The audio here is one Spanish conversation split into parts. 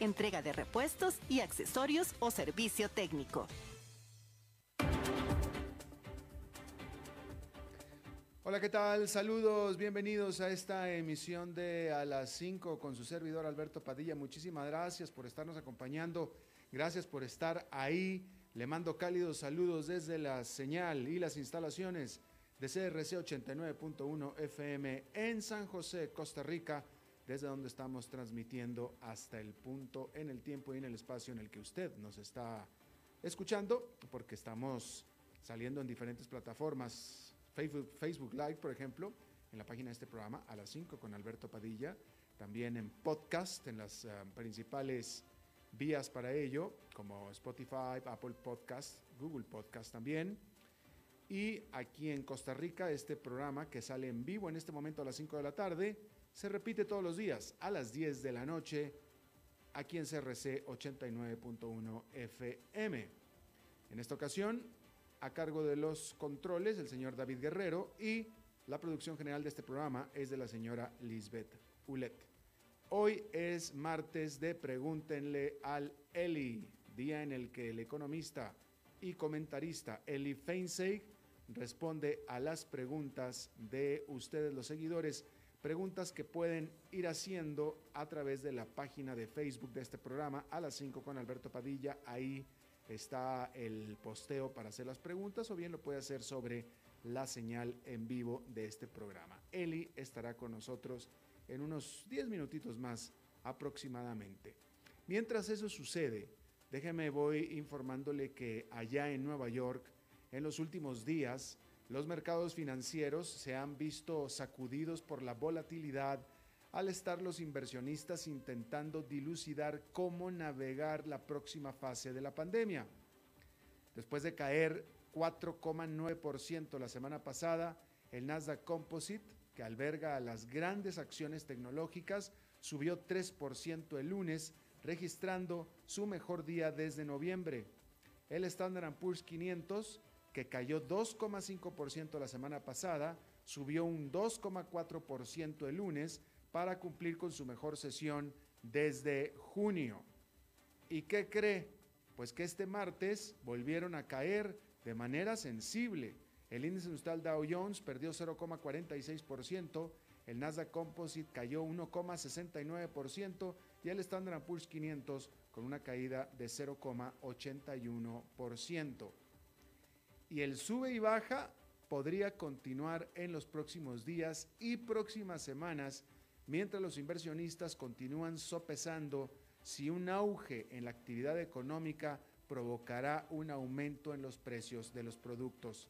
entrega de repuestos y accesorios o servicio técnico. Hola, ¿qué tal? Saludos, bienvenidos a esta emisión de A las 5 con su servidor Alberto Padilla. Muchísimas gracias por estarnos acompañando, gracias por estar ahí. Le mando cálidos saludos desde la señal y las instalaciones de CRC 89.1 FM en San José, Costa Rica desde donde estamos transmitiendo hasta el punto en el tiempo y en el espacio en el que usted nos está escuchando, porque estamos saliendo en diferentes plataformas, Facebook, Facebook Live, por ejemplo, en la página de este programa a las 5 con Alberto Padilla, también en podcast, en las eh, principales vías para ello, como Spotify, Apple Podcast, Google Podcast también. Y aquí en Costa Rica, este programa que sale en vivo en este momento a las 5 de la tarde, se repite todos los días a las 10 de la noche aquí en CRC 89.1 FM. En esta ocasión, a cargo de los controles, el señor David Guerrero y la producción general de este programa es de la señora Lisbeth Ulet. Hoy es martes de Pregúntenle al Eli, día en el que el economista y comentarista Eli Feinseig responde a las preguntas de ustedes, los seguidores, preguntas que pueden ir haciendo a través de la página de Facebook de este programa a las 5 con Alberto Padilla. Ahí está el posteo para hacer las preguntas o bien lo puede hacer sobre la señal en vivo de este programa. Eli estará con nosotros en unos 10 minutitos más aproximadamente. Mientras eso sucede, déjeme voy informándole que allá en Nueva York, en los últimos días, los mercados financieros se han visto sacudidos por la volatilidad al estar los inversionistas intentando dilucidar cómo navegar la próxima fase de la pandemia. Después de caer 4,9% la semana pasada, el Nasdaq Composite, que alberga a las grandes acciones tecnológicas, subió 3% el lunes, registrando su mejor día desde noviembre. El Standard Poor's 500 que cayó 2,5% la semana pasada, subió un 2,4% el lunes para cumplir con su mejor sesión desde junio. ¿Y qué cree? Pues que este martes volvieron a caer de manera sensible. El índice industrial Dow Jones perdió 0,46%, el Nasdaq Composite cayó 1,69% y el Standard Poor's 500 con una caída de 0,81% y el sube y baja podría continuar en los próximos días y próximas semanas mientras los inversionistas continúan sopesando si un auge en la actividad económica provocará un aumento en los precios de los productos.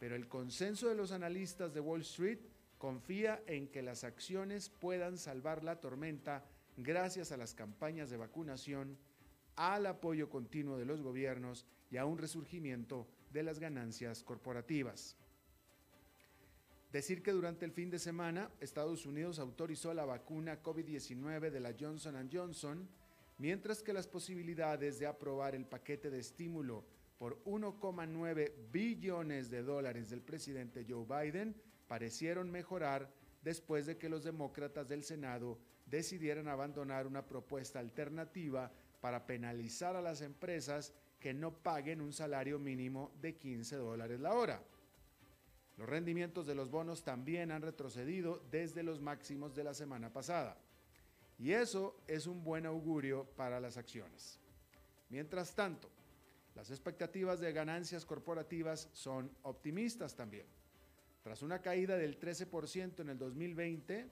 Pero el consenso de los analistas de Wall Street confía en que las acciones puedan salvar la tormenta gracias a las campañas de vacunación, al apoyo continuo de los gobiernos y a un resurgimiento de las ganancias corporativas. Decir que durante el fin de semana Estados Unidos autorizó la vacuna COVID-19 de la Johnson Johnson, mientras que las posibilidades de aprobar el paquete de estímulo por 1,9 billones de dólares del presidente Joe Biden parecieron mejorar después de que los demócratas del Senado decidieran abandonar una propuesta alternativa para penalizar a las empresas no paguen un salario mínimo de 15 dólares la hora. Los rendimientos de los bonos también han retrocedido desde los máximos de la semana pasada. Y eso es un buen augurio para las acciones. Mientras tanto, las expectativas de ganancias corporativas son optimistas también. Tras una caída del 13% en el 2020,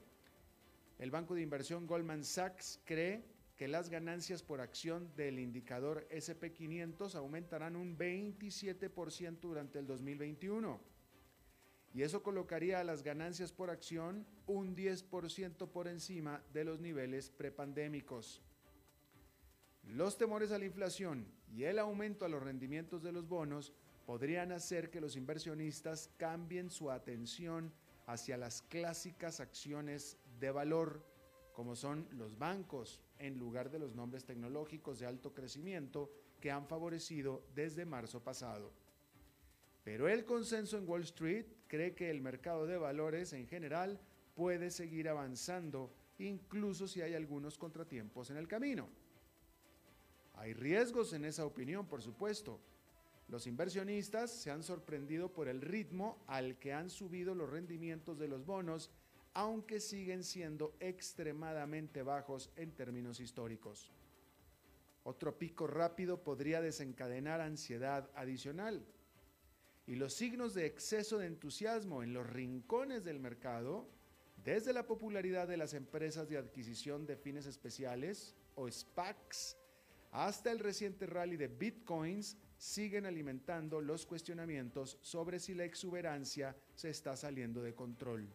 el banco de inversión Goldman Sachs cree que las ganancias por acción del indicador SP500 aumentarán un 27% durante el 2021. Y eso colocaría a las ganancias por acción un 10% por encima de los niveles prepandémicos. Los temores a la inflación y el aumento a los rendimientos de los bonos podrían hacer que los inversionistas cambien su atención hacia las clásicas acciones de valor, como son los bancos, en lugar de los nombres tecnológicos de alto crecimiento que han favorecido desde marzo pasado. Pero el consenso en Wall Street cree que el mercado de valores en general puede seguir avanzando, incluso si hay algunos contratiempos en el camino. Hay riesgos en esa opinión, por supuesto. Los inversionistas se han sorprendido por el ritmo al que han subido los rendimientos de los bonos, aunque siguen siendo extremadamente bajos en términos históricos. Otro pico rápido podría desencadenar ansiedad adicional. Y los signos de exceso de entusiasmo en los rincones del mercado, desde la popularidad de las empresas de adquisición de fines especiales o SPACs, hasta el reciente rally de bitcoins, siguen alimentando los cuestionamientos sobre si la exuberancia se está saliendo de control.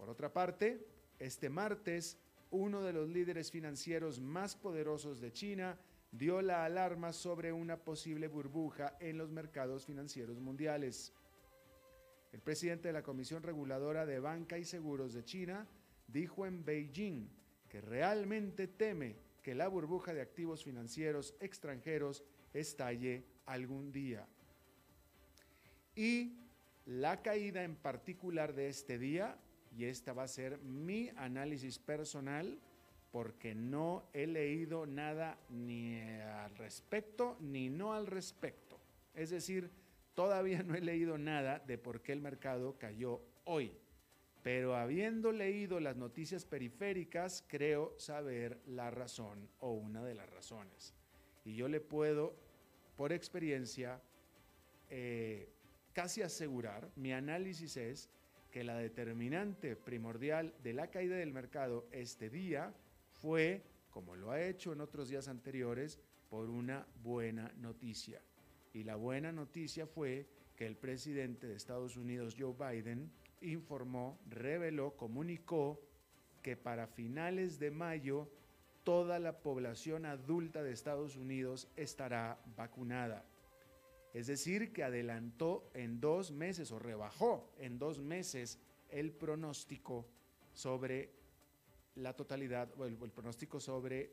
Por otra parte, este martes, uno de los líderes financieros más poderosos de China dio la alarma sobre una posible burbuja en los mercados financieros mundiales. El presidente de la Comisión Reguladora de Banca y Seguros de China dijo en Beijing que realmente teme que la burbuja de activos financieros extranjeros estalle algún día. Y la caída en particular de este día, y esta va a ser mi análisis personal, porque no he leído nada ni al respecto ni no al respecto. Es decir, todavía no he leído nada de por qué el mercado cayó hoy pero habiendo leído las noticias periféricas, creo saber la razón o una de las razones. Y yo le puedo, por experiencia, eh, casi asegurar, mi análisis es que la determinante primordial de la caída del mercado este día fue, como lo ha hecho en otros días anteriores, por una buena noticia. Y la buena noticia fue que el presidente de Estados Unidos, Joe Biden, informó, reveló, comunicó que para finales de mayo toda la población adulta de Estados Unidos estará vacunada. Es decir, que adelantó en dos meses o rebajó en dos meses el pronóstico sobre la totalidad o el, pronóstico sobre eh,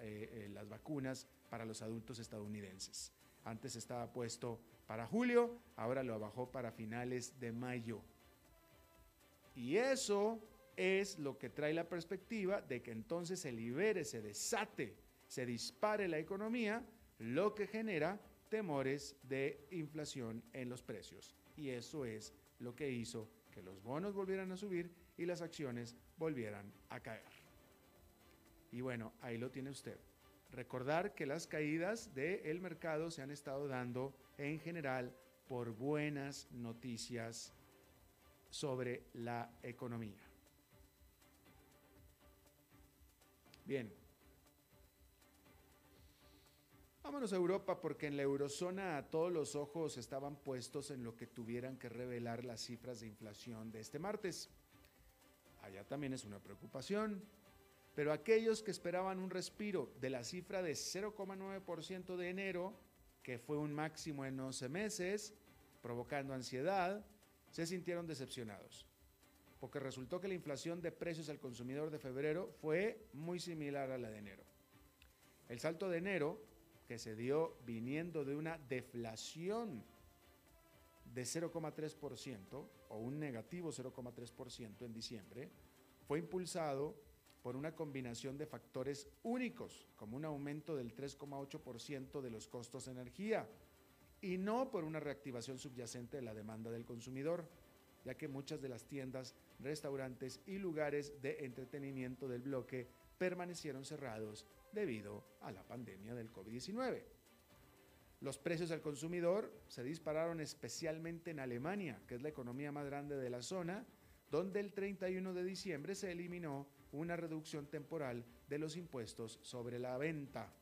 eh, las vacunas para los adultos estadounidenses. Antes estaba puesto para julio, ahora lo bajó para finales de mayo. Y eso es lo que trae la perspectiva de que entonces se libere, se desate, se dispare la economía, lo que genera temores de inflación en los precios. Y eso es lo que hizo que los bonos volvieran a subir y las acciones volvieran a caer. Y bueno, ahí lo tiene usted. Recordar que las caídas del mercado se han estado dando en general por buenas noticias sobre la economía. Bien. Vámonos a Europa porque en la eurozona todos los ojos estaban puestos en lo que tuvieran que revelar las cifras de inflación de este martes. Allá también es una preocupación, pero aquellos que esperaban un respiro de la cifra de 0,9% de enero, que fue un máximo en 11 meses, provocando ansiedad, se sintieron decepcionados, porque resultó que la inflación de precios al consumidor de febrero fue muy similar a la de enero. El salto de enero, que se dio viniendo de una deflación de 0,3% o un negativo 0,3% en diciembre, fue impulsado por una combinación de factores únicos, como un aumento del 3,8% de los costos de energía, y no por una reactivación subyacente de la demanda del consumidor, ya que muchas de las tiendas, restaurantes y lugares de entretenimiento del bloque permanecieron cerrados debido a la pandemia del COVID-19. Los precios al consumidor se dispararon especialmente en Alemania, que es la economía más grande de la zona, donde el 31 de diciembre se eliminó una reducción temporal de los impuestos sobre la venta.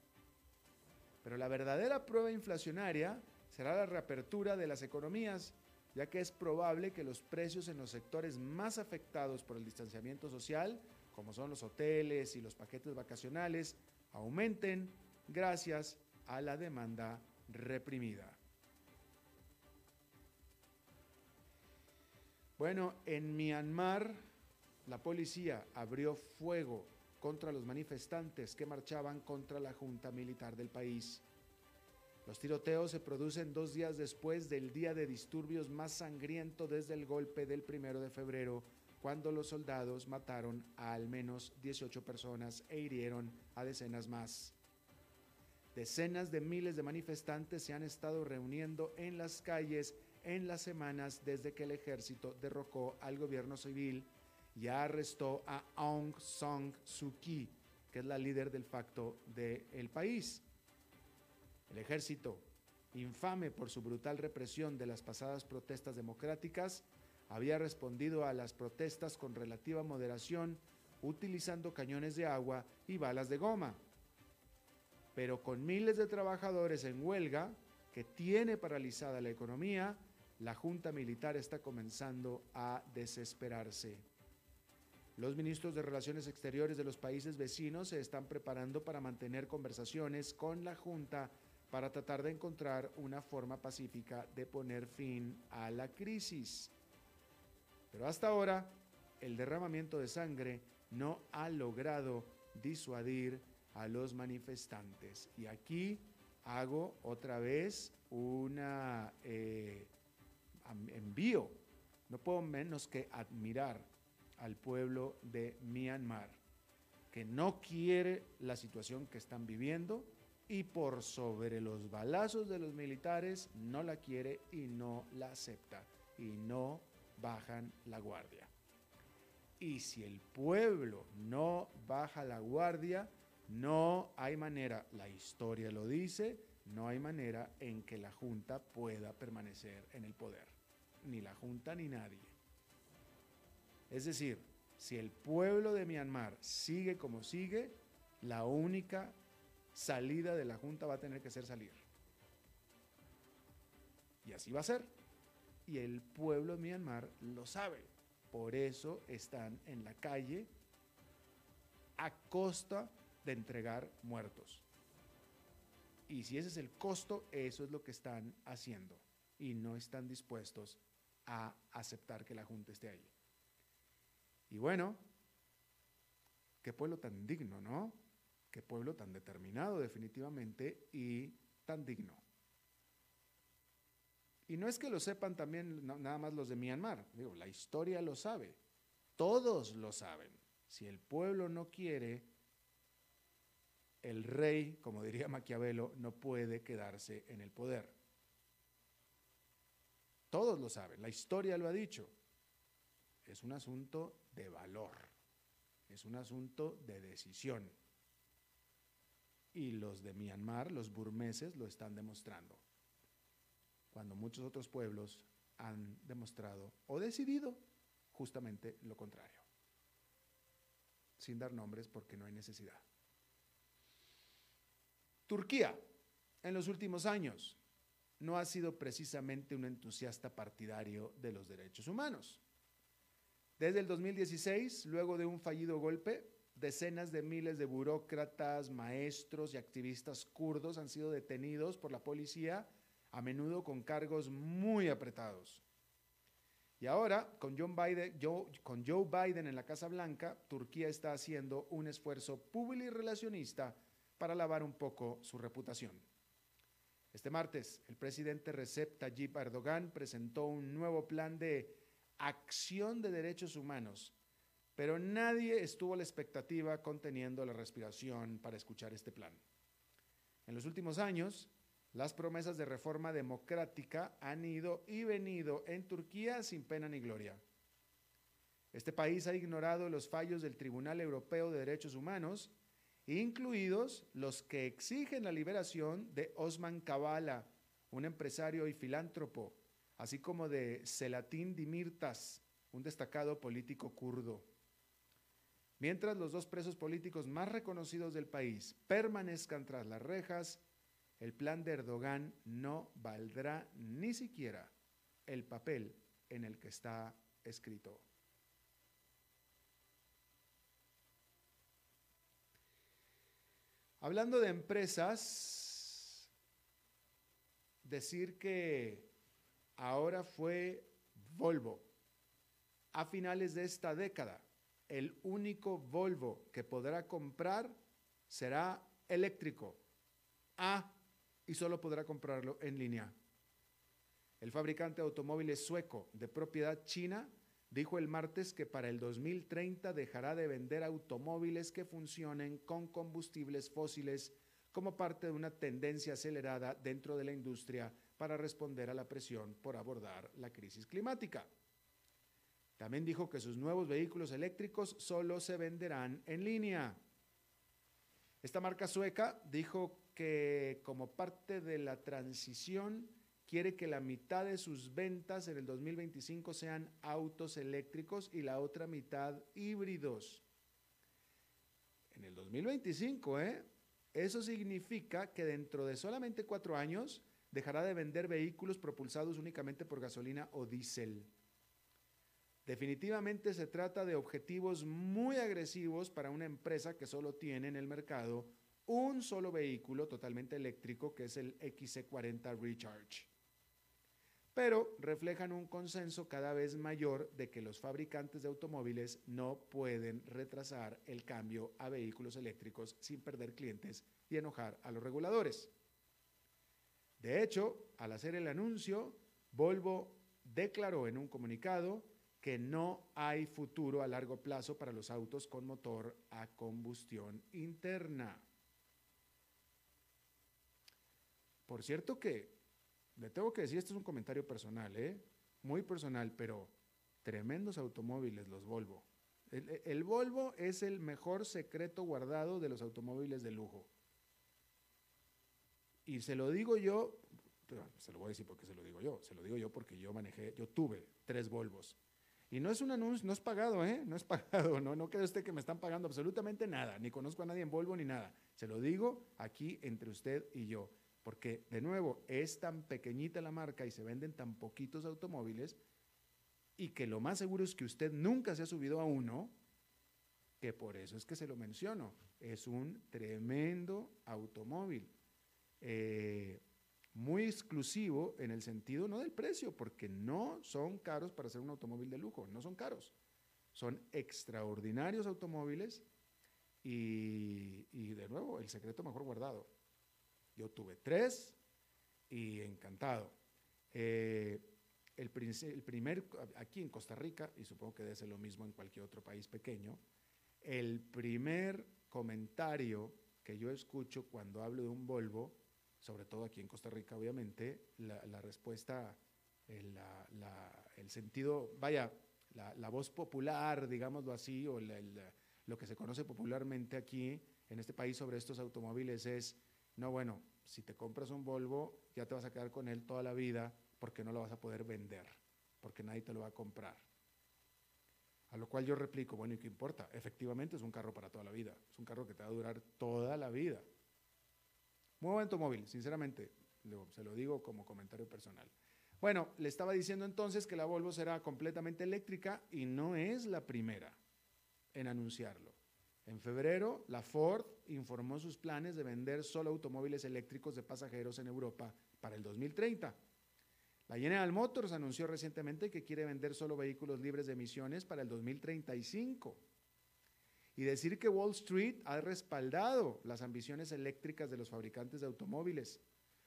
Pero la verdadera prueba inflacionaria será la reapertura de las economías, ya que es probable que los precios en los sectores más afectados por el distanciamiento social, como son los hoteles y los paquetes vacacionales, aumenten gracias a la demanda reprimida. Bueno, en Myanmar la policía abrió fuego contra los manifestantes que marchaban contra la junta militar del país. Los tiroteos se producen dos días después del día de disturbios más sangriento desde el golpe del primero de febrero, cuando los soldados mataron a al menos 18 personas e hirieron a decenas más. Decenas de miles de manifestantes se han estado reuniendo en las calles en las semanas desde que el ejército derrocó al gobierno civil y arrestó a Aung San Suu Kyi, que es la líder del facto del país. El ejército, infame por su brutal represión de las pasadas protestas democráticas, había respondido a las protestas con relativa moderación, utilizando cañones de agua y balas de goma pero con miles de trabajadores en huelga que tiene paralizada la economía, la Junta Militar está comenzando a desesperarse. Los ministros de Relaciones Exteriores de los países vecinos se están preparando para mantener conversaciones con la Junta para tratar de encontrar una forma pacífica de poner fin a la crisis. Pero hasta ahora, el derramamiento de sangre no ha logrado disuadir a los manifestantes. Y aquí hago otra vez una eh, envío. No puedo menos que admirar al pueblo de Myanmar, que no quiere la situación que están viviendo y por sobre los balazos de los militares no la quiere y no la acepta y no bajan la guardia. Y si el pueblo no baja la guardia, no hay manera, la historia lo dice, no hay manera en que la Junta pueda permanecer en el poder. Ni la Junta ni nadie. Es decir, si el pueblo de Myanmar sigue como sigue, la única salida de la Junta va a tener que ser salir. Y así va a ser. Y el pueblo de Myanmar lo sabe. Por eso están en la calle a costa de entregar muertos. Y si ese es el costo, eso es lo que están haciendo. Y no están dispuestos a aceptar que la Junta esté ahí. Y bueno, qué pueblo tan digno, ¿no? Qué pueblo tan determinado definitivamente y tan digno. Y no es que lo sepan también nada más los de Myanmar, digo, la historia lo sabe, todos lo saben. Si el pueblo no quiere, el rey, como diría Maquiavelo, no puede quedarse en el poder. Todos lo saben, la historia lo ha dicho. Es un asunto de valor, es un asunto de decisión. Y los de Myanmar, los burmeses, lo están demostrando. Cuando muchos otros pueblos han demostrado o decidido justamente lo contrario. Sin dar nombres porque no hay necesidad. Turquía, en los últimos años, no ha sido precisamente un entusiasta partidario de los derechos humanos. Desde el 2016, luego de un fallido golpe, decenas de miles de burócratas, maestros y activistas kurdos han sido detenidos por la policía, a menudo con cargos muy apretados. Y ahora, con, Joe Biden en la Casa Blanca, Turquía está haciendo un esfuerzo público y relacionista para lavar un poco su reputación. Este martes, el presidente Recep Tayyip Erdogan presentó un nuevo plan de acción de derechos humanos, pero nadie estuvo a la expectativa conteniendo la respiración para escuchar este plan. En los últimos años, las promesas de reforma democrática han ido y venido en Turquía sin pena ni gloria. Este país ha ignorado los fallos del Tribunal Europeo de Derechos Humanos, incluidos los que exigen la liberación de Osman Kavala, un empresario y filántropo, así como de Selatin Dimirtas, un destacado político kurdo. Mientras los dos presos políticos más reconocidos del país permanezcan tras las rejas, el plan de Erdogan no valdrá ni siquiera el papel en el que está escrito. Hablando de empresas, decir que ahora fue Volvo a finales de esta década. El único Volvo que podrá comprar será eléctrico. A y solo podrá comprarlo en línea. El fabricante de automóviles sueco de propiedad china dijo el martes que para el 2030 dejará de vender automóviles que funcionen con combustibles fósiles como parte de una tendencia acelerada dentro de la industria para responder a la presión por abordar la crisis climática. También dijo que sus nuevos vehículos eléctricos solo se venderán en línea. Esta marca sueca dijo que como parte de la transición quiere que la mitad de sus ventas en el 2025 sean autos eléctricos y la otra mitad híbridos. En el 2025, ¿eh? Eso significa que dentro de solamente cuatro años dejará de vender vehículos propulsados únicamente por gasolina o diésel. Definitivamente se trata de objetivos muy agresivos para una empresa que solo tiene en el mercado un solo vehículo totalmente eléctrico que es el XC40 Recharge. Pero reflejan un consenso cada vez mayor de que los fabricantes de automóviles no pueden retrasar el cambio a vehículos eléctricos sin perder clientes y enojar a los reguladores. De hecho, al hacer el anuncio, Volvo declaró en un comunicado que no hay futuro a largo plazo para los autos con motor a combustión interna. Por cierto que, le tengo que decir, este es un comentario personal, ¿eh? muy personal, pero tremendos automóviles los Volvo. El, Volvo es el mejor secreto guardado de los automóviles de lujo. Y se lo digo yo, se lo voy a decir porque se lo digo yo, se lo digo yo porque yo manejé, yo tuve tres Volvos y no es un anuncio, no es pagado, ¿eh? No es pagado, no, no cree usted que me están pagando absolutamente nada, ni conozco a nadie en Volvo ni nada. Se lo digo aquí entre usted y yo, porque de nuevo es tan pequeñita la marca y se venden tan poquitos automóviles y que lo más seguro es que usted nunca se ha subido a uno, que por eso es que se lo menciono. Es un tremendo automóvil. Eh, muy exclusivo en el sentido no del precio, porque no son caros para ser un automóvil de lujo, no son caros. Son extraordinarios automóviles y, de nuevo, el secreto mejor guardado. Yo tuve tres y encantado. Eh, el, el, primer, aquí en Costa Rica, y supongo que debe ser lo mismo en cualquier otro país pequeño, el primer comentario que yo escucho cuando hablo de un Volvo sobre todo aquí en Costa Rica, obviamente, la, respuesta, el, sentido, vaya, la, voz popular, digámoslo así, o lo que se conoce popularmente aquí en este país sobre estos automóviles es, no, bueno, si te compras un Volvo, ya te vas a quedar con él toda la vida porque no lo vas a poder vender, porque nadie te lo va a comprar. A lo cual yo replico, bueno, ¿y qué importa? Efectivamente es un carro para toda la vida, es un carro que te va a durar toda la vida. Muy buen automóvil, sinceramente, se lo digo como comentario personal. Bueno, le estaba diciendo entonces que la Volvo será completamente eléctrica y no es la primera en anunciarlo. En febrero, la Ford informó sus planes de vender solo automóviles eléctricos de pasajeros en Europa para el 2030. La General Motors anunció recientemente que quiere vender solo vehículos libres de emisiones para el 2035. Y decir que Wall Street ha respaldado las ambiciones eléctricas de los fabricantes de automóviles,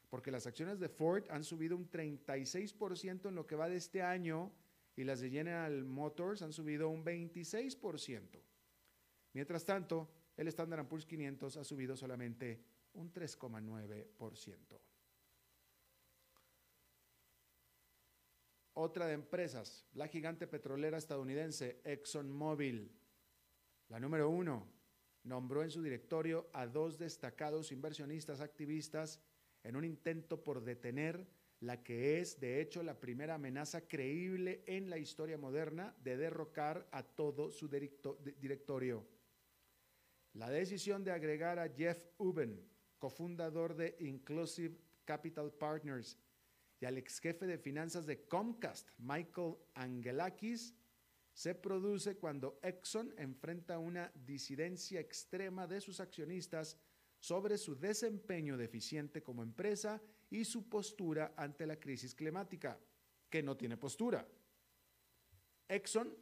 porque las acciones de Ford han subido un 36% en lo que va de este año y las de General Motors han subido un 26%. Mientras tanto, el Standard Poor's 500 ha subido solamente un 3,9%. Otra de empresas, la gigante petrolera estadounidense ExxonMobil, la número uno, nombró en su directorio a dos destacados inversionistas activistas en un intento por detener la que es, de hecho, la primera amenaza creíble en la historia moderna de derrocar a todo su directorio. La decisión de agregar a Jeff Uben, cofundador de Inclusive Capital Partners, y al ex jefe de finanzas de Comcast, Michael Angelakis, se produce cuando Exxon enfrenta una disidencia extrema de sus accionistas sobre su desempeño deficiente como empresa y su postura ante la crisis climática, que no tiene postura. Exxon,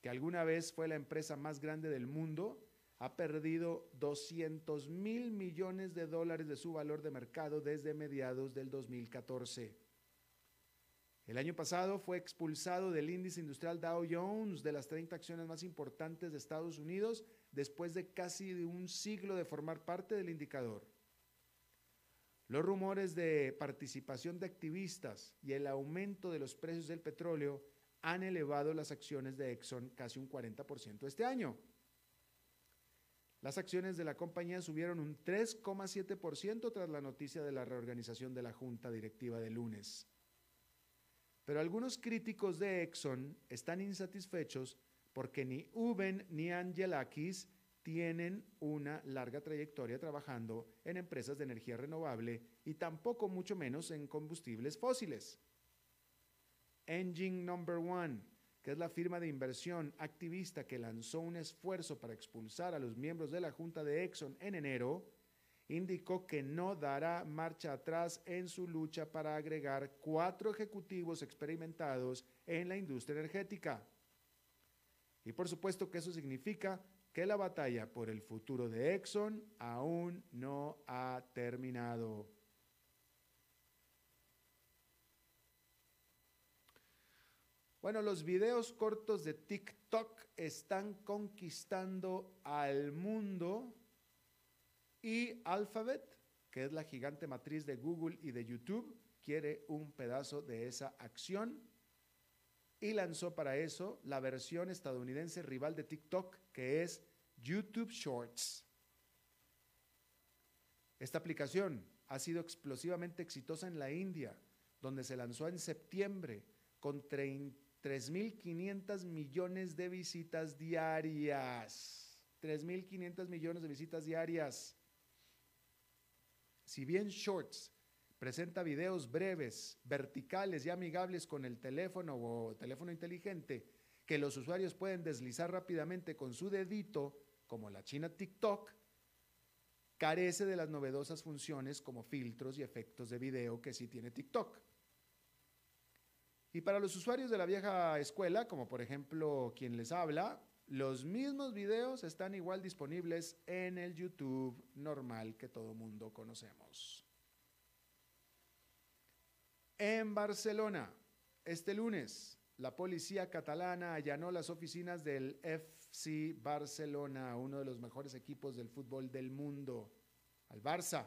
que alguna vez fue la empresa más grande del mundo, ha perdido 200 mil millones de dólares de su valor de mercado desde mediados del 2014. El año pasado fue expulsado del índice industrial Dow Jones de las 30 acciones más importantes de Estados Unidos después de casi un siglo de formar parte del indicador. Los rumores de participación de activistas y el aumento de los precios del petróleo han elevado las acciones de Exxon casi un 40% este año. Las acciones de la compañía subieron un 3,7% tras la noticia de la reorganización de la junta directiva de lunes. Pero algunos críticos de Exxon están insatisfechos porque ni Uben ni Angelakis tienen una larga trayectoria trabajando en empresas de energía renovable y tampoco mucho menos en combustibles fósiles. Engine Number One que es la firma de inversión activista que lanzó un esfuerzo para expulsar a los miembros de la Junta de Exxon en enero, indicó que no dará marcha atrás en su lucha para agregar cuatro ejecutivos experimentados en la industria energética. Y por supuesto que eso significa que la batalla por el futuro de Exxon aún no ha terminado. Bueno, los videos cortos de TikTok están conquistando al mundo y Alphabet, que es la gigante matriz de Google y de YouTube, quiere un pedazo de esa acción y lanzó para eso la versión estadounidense rival de TikTok, que es YouTube Shorts. Esta aplicación ha sido explosivamente exitosa en la India, donde se lanzó en septiembre con 30 3.500 millones de visitas diarias. 3.500 millones de visitas diarias. Si bien Shorts presenta videos breves, verticales y amigables con el teléfono o teléfono inteligente que los usuarios pueden deslizar rápidamente con su dedito, como la china TikTok, carece de las novedosas funciones como filtros y efectos de video que sí tiene TikTok. Y para los usuarios de la vieja escuela, como por ejemplo quien les habla, los mismos videos están igual disponibles en el YouTube normal que todo mundo conocemos. En Barcelona, este lunes, la policía catalana allanó las oficinas del FC Barcelona, uno de los mejores equipos del fútbol del mundo, al Barça.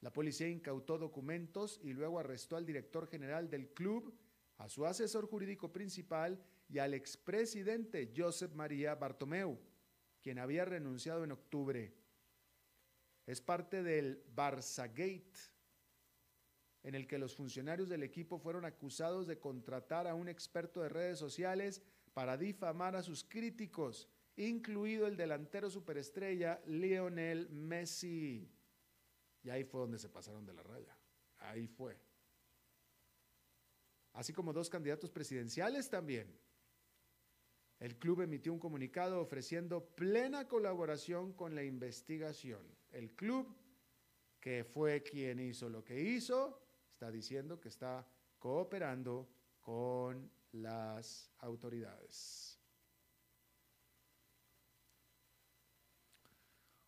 La policía incautó documentos y luego arrestó al director general del club, a su asesor jurídico principal y al expresidente Josep María Bartomeu, quien había renunciado en octubre. Es parte del Gate, en el que los funcionarios del equipo fueron acusados de contratar a un experto de redes sociales para difamar a sus críticos, incluido el delantero superestrella Lionel Messi. Y ahí fue donde se pasaron de la raya. Ahí fue. Así como dos candidatos presidenciales también. El club emitió un comunicado ofreciendo plena colaboración con la investigación. El club, que fue quien hizo lo que hizo, está diciendo que está cooperando con las autoridades.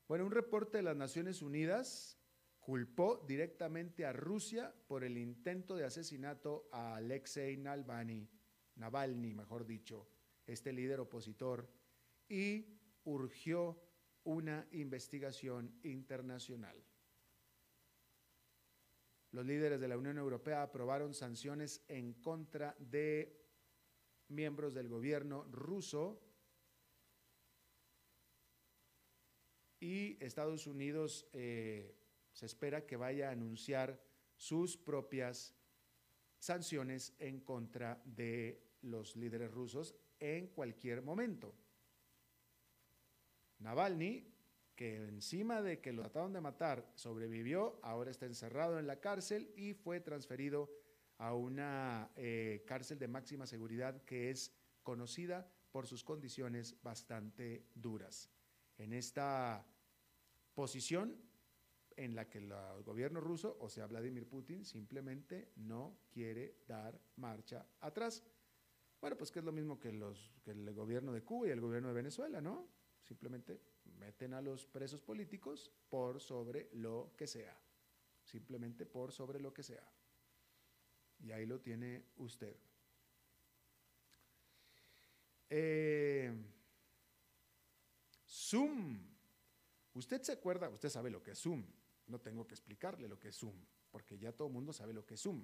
Bueno, un reporte de las Naciones Unidas culpó directamente a Rusia por el intento de asesinato a Alexei Navalny, Navalny, mejor dicho, este líder opositor, y urgió una investigación internacional. Los líderes de la Unión Europea aprobaron sanciones en contra de miembros del gobierno ruso y Estados Unidos eh, se espera que vaya a anunciar sus propias sanciones en contra de los líderes rusos en cualquier momento. Navalny, que encima de que lo trataron de matar, sobrevivió, ahora está encerrado en la cárcel y fue transferido a una eh, cárcel de máxima seguridad que es conocida por sus condiciones bastante duras. En esta posición en la que el gobierno ruso, o sea, Vladimir Putin, simplemente no quiere dar marcha atrás. Bueno, pues que es lo mismo que, los, que el gobierno de Cuba y el gobierno de Venezuela, ¿no? Simplemente meten a los presos políticos por sobre lo que sea. Simplemente por sobre lo que sea. Y ahí lo tiene usted. Eh, Zoom. Usted se acuerda, usted sabe lo que es Zoom. No tengo que explicarle lo que es Zoom, porque ya todo el mundo sabe lo que es Zoom.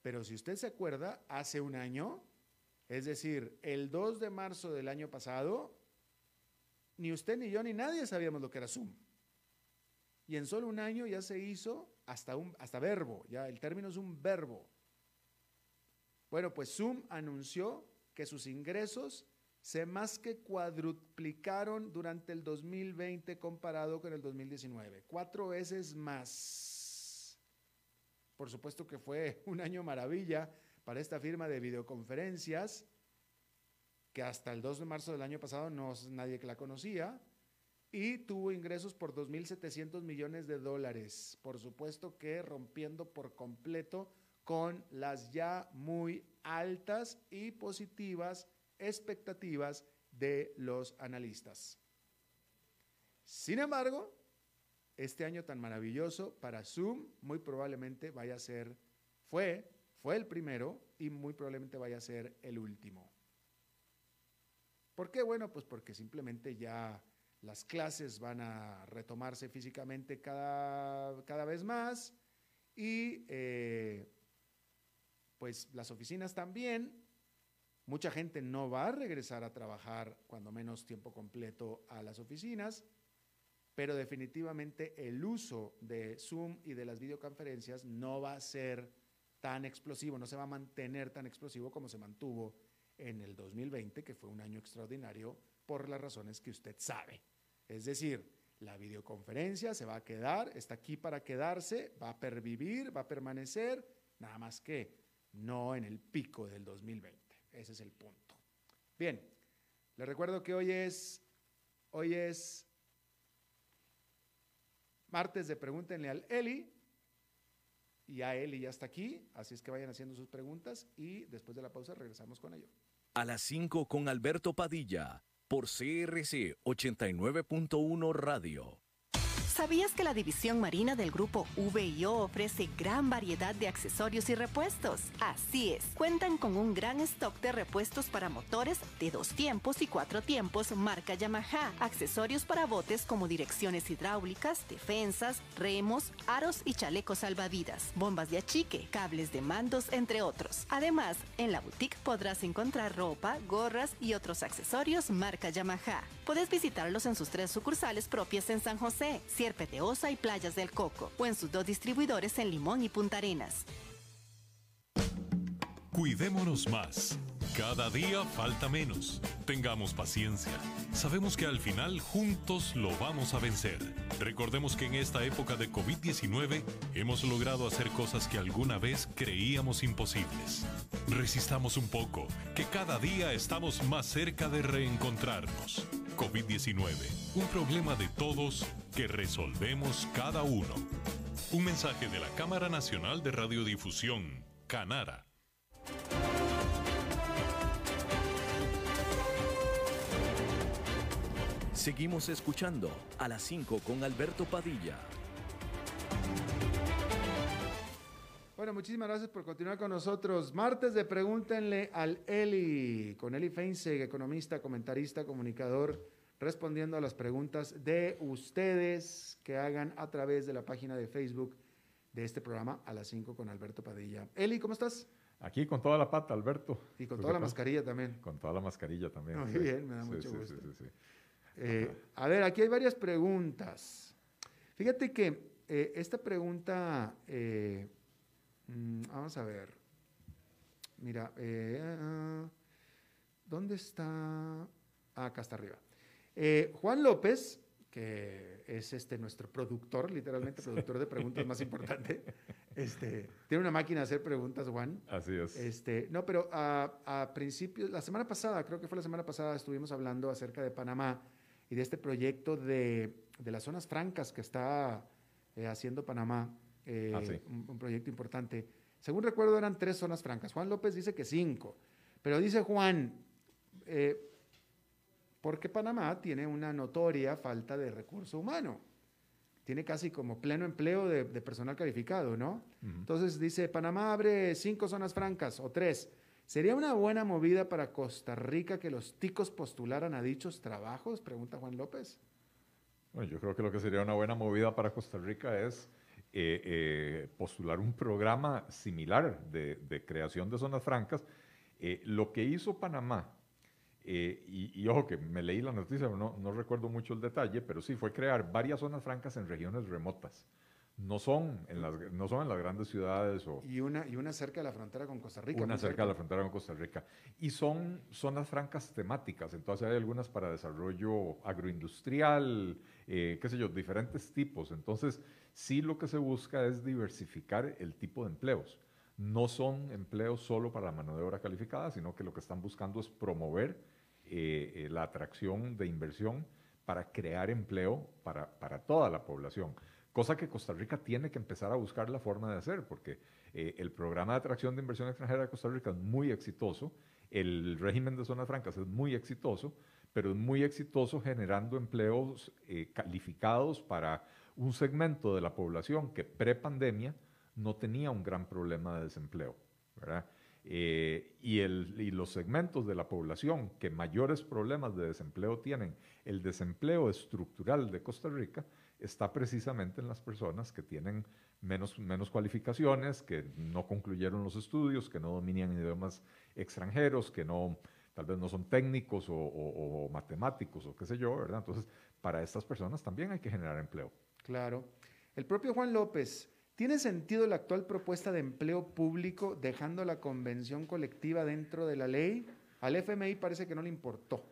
Pero si usted se acuerda, hace un año, es decir, el 2 de marzo del año pasado, ni usted ni yo ni nadie sabíamos lo que era Zoom. Y en solo un año ya se hizo hasta, un, hasta verbo, ya el término es un verbo. Bueno, pues Zoom anunció que sus ingresos se más que cuadruplicaron durante el 2020 comparado con el 2019, cuatro veces más. Por supuesto que fue un año maravilla para esta firma de videoconferencias, que hasta el 2 de marzo del año pasado no nadie que la conocía, y tuvo ingresos por 2.700 millones de dólares. Por supuesto que rompiendo por completo con las ya muy altas y positivas expectativas de los analistas. Sin embargo, este año tan maravilloso para Zoom muy probablemente vaya a ser, fue, fue el primero y muy probablemente vaya a ser el último. ¿Por qué? Bueno, pues porque simplemente ya las clases van a retomarse físicamente cada, cada vez más y eh, pues las oficinas también Mucha gente no va a regresar a trabajar, cuando menos tiempo completo, a las oficinas, pero definitivamente el uso de Zoom y de las videoconferencias no va a ser tan explosivo, no se va a mantener tan explosivo como se mantuvo en el 2020, que fue un año extraordinario por las razones que usted sabe. Es decir, la videoconferencia se va a quedar, está aquí para quedarse, va a pervivir, va a permanecer, nada más que no en el pico del 2020. Ese es el punto. Bien, les recuerdo que hoy es, hoy es martes de Pregúntenle al Eli. Y a Eli ya está aquí, así es que vayan haciendo sus preguntas y después de la pausa regresamos con ello. A las 5 con Alberto Padilla, por CRC 89.1 Radio. ¿Sabías que la división marina del grupo VIO ofrece gran variedad de accesorios y repuestos? Así es, cuentan con un gran stock de repuestos para motores de dos tiempos y cuatro tiempos marca Yamaha, accesorios para botes como direcciones hidráulicas, defensas, remos, aros y chalecos salvavidas, bombas de achique, cables de mandos, entre otros. Además, en la boutique podrás encontrar ropa, gorras y otros accesorios marca Yamaha. Puedes visitarlos en sus tres sucursales propias en San José, Peteosa y Playas del Coco, o en sus dos distribuidores en Limón y Punta Arenas. Cuidémonos más. Cada día falta menos. Tengamos paciencia. Sabemos que al final juntos lo vamos a vencer. Recordemos que en esta época de COVID-19 hemos logrado hacer cosas que alguna vez creíamos imposibles. Resistamos un poco, que cada día estamos más cerca de reencontrarnos. COVID-19, un problema de todos que resolvemos cada uno. Un mensaje de la Cámara Nacional de Radiodifusión, Canara. Seguimos escuchando a las 5 con Alberto Padilla. Bueno, muchísimas gracias por continuar con nosotros. Martes de Pregúntenle al Eli, con Eli Feinzeg, economista, comentarista, comunicador, respondiendo a las preguntas de ustedes que hagan a través de la página de Facebook de este programa a las 5 con Alberto Padilla. Eli, ¿cómo estás? Aquí con toda la pata, Alberto. Y con toda la mascarilla también. Con toda la mascarilla también. Muy bien, me da mucho gusto. Eh, a ver, aquí hay varias preguntas. Fíjate que eh, esta pregunta eh, Mm, vamos a ver. Mira, eh, ¿dónde está? Ah, acá está arriba. Eh, Juan López, que es este nuestro productor, literalmente productor de preguntas más importante, este, tiene una máquina de hacer preguntas, Juan. Así es. Este, no, pero a, principios, la semana pasada, creo que fue la semana pasada, estuvimos hablando acerca de Panamá y de este proyecto de, las zonas francas que está eh, haciendo Panamá. Eh, ah, un, proyecto importante. Según recuerdo eran tres zonas francas. Juan López dice que cinco. Pero dice Juan, eh, porque Panamá tiene una notoria falta de recurso humano. Tiene casi como pleno empleo de, personal calificado, ¿no? Entonces dice, Panamá abre cinco zonas francas o tres. ¿Sería una buena movida para Costa Rica que los ticos postularan a dichos trabajos? Pregunta Juan López. Bueno, yo creo que lo que sería una buena movida para Costa Rica es eh, eh, postular un programa similar de, creación de zonas francas. Eh, lo que hizo Panamá, y, ojo que me leí la noticia, no, no recuerdo mucho el detalle, pero sí fue crear varias zonas francas en regiones remotas no son en las, no son en las grandes ciudades. O, y, una, y una cerca de la frontera con Costa Rica. Una cerca de la frontera con Costa Rica. Y son zonas francas temáticas, entonces hay algunas para desarrollo agroindustrial, qué sé yo, diferentes tipos. Entonces, sí lo que se busca es diversificar el tipo de empleos. No son empleos solo para la mano de obra calificada, sino que lo que están buscando es promover eh, eh, la atracción de inversión para crear empleo para, para, toda la población. Cosa que Costa Rica tiene que empezar a buscar la forma de hacer, porque eh, el programa de atracción de inversión extranjera de Costa Rica es muy exitoso, el régimen de zonas francas es muy exitoso, pero es muy exitoso generando empleos calificados para un segmento de la población que pre-pandemia no tenía un gran problema de desempleo. Eh, y, y, los segmentos de la población que mayores problemas de desempleo tienen, el desempleo estructural de Costa Rica está precisamente en las personas que tienen menos, menos cualificaciones, que no concluyeron los estudios, que no dominan idiomas extranjeros, que no, tal vez no son técnicos o, matemáticos o qué sé yo. Entonces, para estas personas también hay que generar empleo. Claro. El propio Juan López, ¿tiene sentido la actual propuesta de empleo público dejando la convención colectiva dentro de la ley? Al FMI parece que no le importó.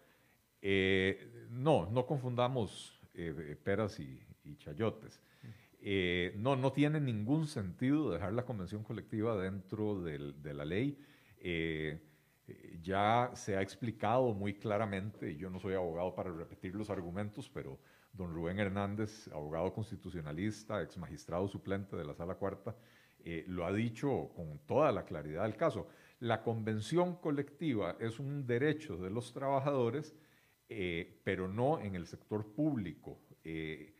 Eh, no, no confundamos eh, peras y, chayotes. Eh, no, no tiene ningún sentido dejar la convención colectiva dentro de la ley. ya se ha explicado muy claramente, y yo no soy abogado para repetir los argumentos, pero don Rubén Hernández, abogado constitucionalista, ex magistrado suplente de la Sala Cuarta, eh, lo ha dicho con toda la claridad del caso. La convención colectiva es un derecho de los trabajadores, eh, pero no en el sector público. Eh,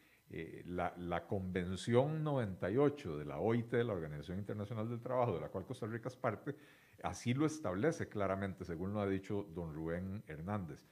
la, la, Convención 98 de la OIT, de la Organización Internacional del Trabajo, de la cual Costa Rica es parte, así lo establece claramente, según lo ha dicho don Rubén Hernández.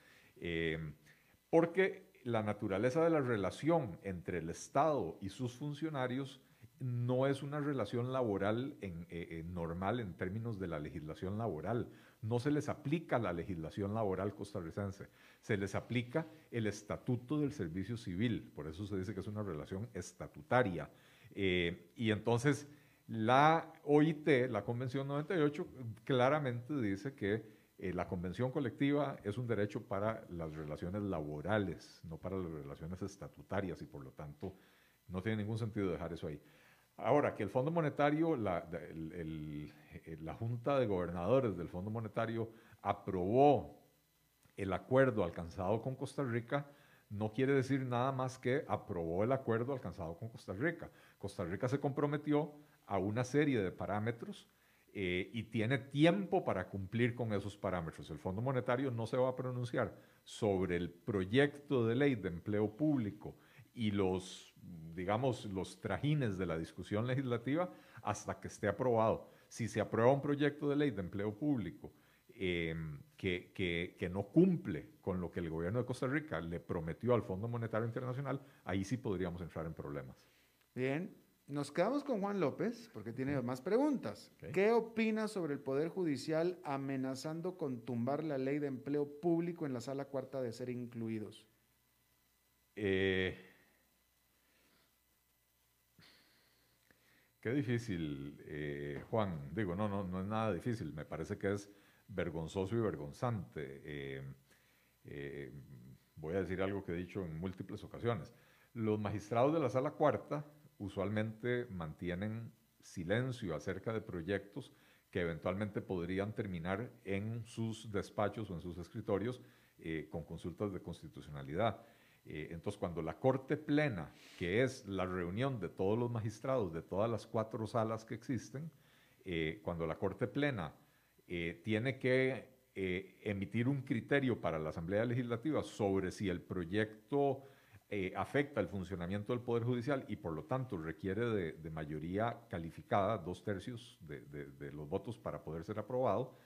porque la naturaleza de la relación entre el Estado y sus funcionarios no es una relación laboral en, eh, normal en términos de la legislación laboral. No se les aplica la legislación laboral costarricense, se les aplica el estatuto del servicio civil, por eso se dice que es una relación estatutaria. Eh, y entonces la OIT, la Convención 98, claramente dice que eh, la convención colectiva es un derecho para las relaciones laborales, no para las relaciones estatutarias y por lo tanto no tiene ningún sentido dejar eso ahí. Ahora, que el Fondo Monetario, la, eh, la Junta de Gobernadores del Fondo Monetario aprobó el acuerdo alcanzado con Costa Rica, no quiere decir nada más que aprobó el acuerdo alcanzado con Costa Rica. Costa Rica se comprometió a una serie de parámetros eh, y tiene tiempo para cumplir con esos parámetros. El Fondo Monetario no se va a pronunciar sobre el proyecto de ley de empleo público y los, digamos, los trajines de la discusión legislativa hasta que esté aprobado. Si se aprueba un proyecto de ley de empleo público em, que, que, no cumple con lo que el gobierno de Costa Rica le prometió al Fondo Monetario Internacional, ahí sí podríamos entrar en problemas. Bien, nos quedamos con Juan López porque tiene más preguntas. ¿Qué opina sobre el Poder Judicial amenazando con tumbar la ley de empleo público en la sala cuarta de ser incluidos? Eh, qué difícil, eh, Juan. Digo, no, no, no es nada difícil. Me parece que es vergonzoso y vergonzante. Eh, voy a decir algo que he dicho en múltiples ocasiones. Los magistrados de la sala cuarta usualmente mantienen silencio acerca de proyectos que eventualmente podrían terminar en sus despachos o en sus escritorios eh, con consultas de constitucionalidad. Eh, entonces, cuando la Corte Plena, que es la reunión de todos los magistrados de todas las cuatro salas que existen, eh, cuando la Corte Plena tiene que emitir un criterio para la Asamblea Legislativa sobre si el proyecto eh, afecta el funcionamiento del Poder Judicial y por lo tanto requiere de, mayoría calificada, dos tercios de, los votos para poder ser aprobado,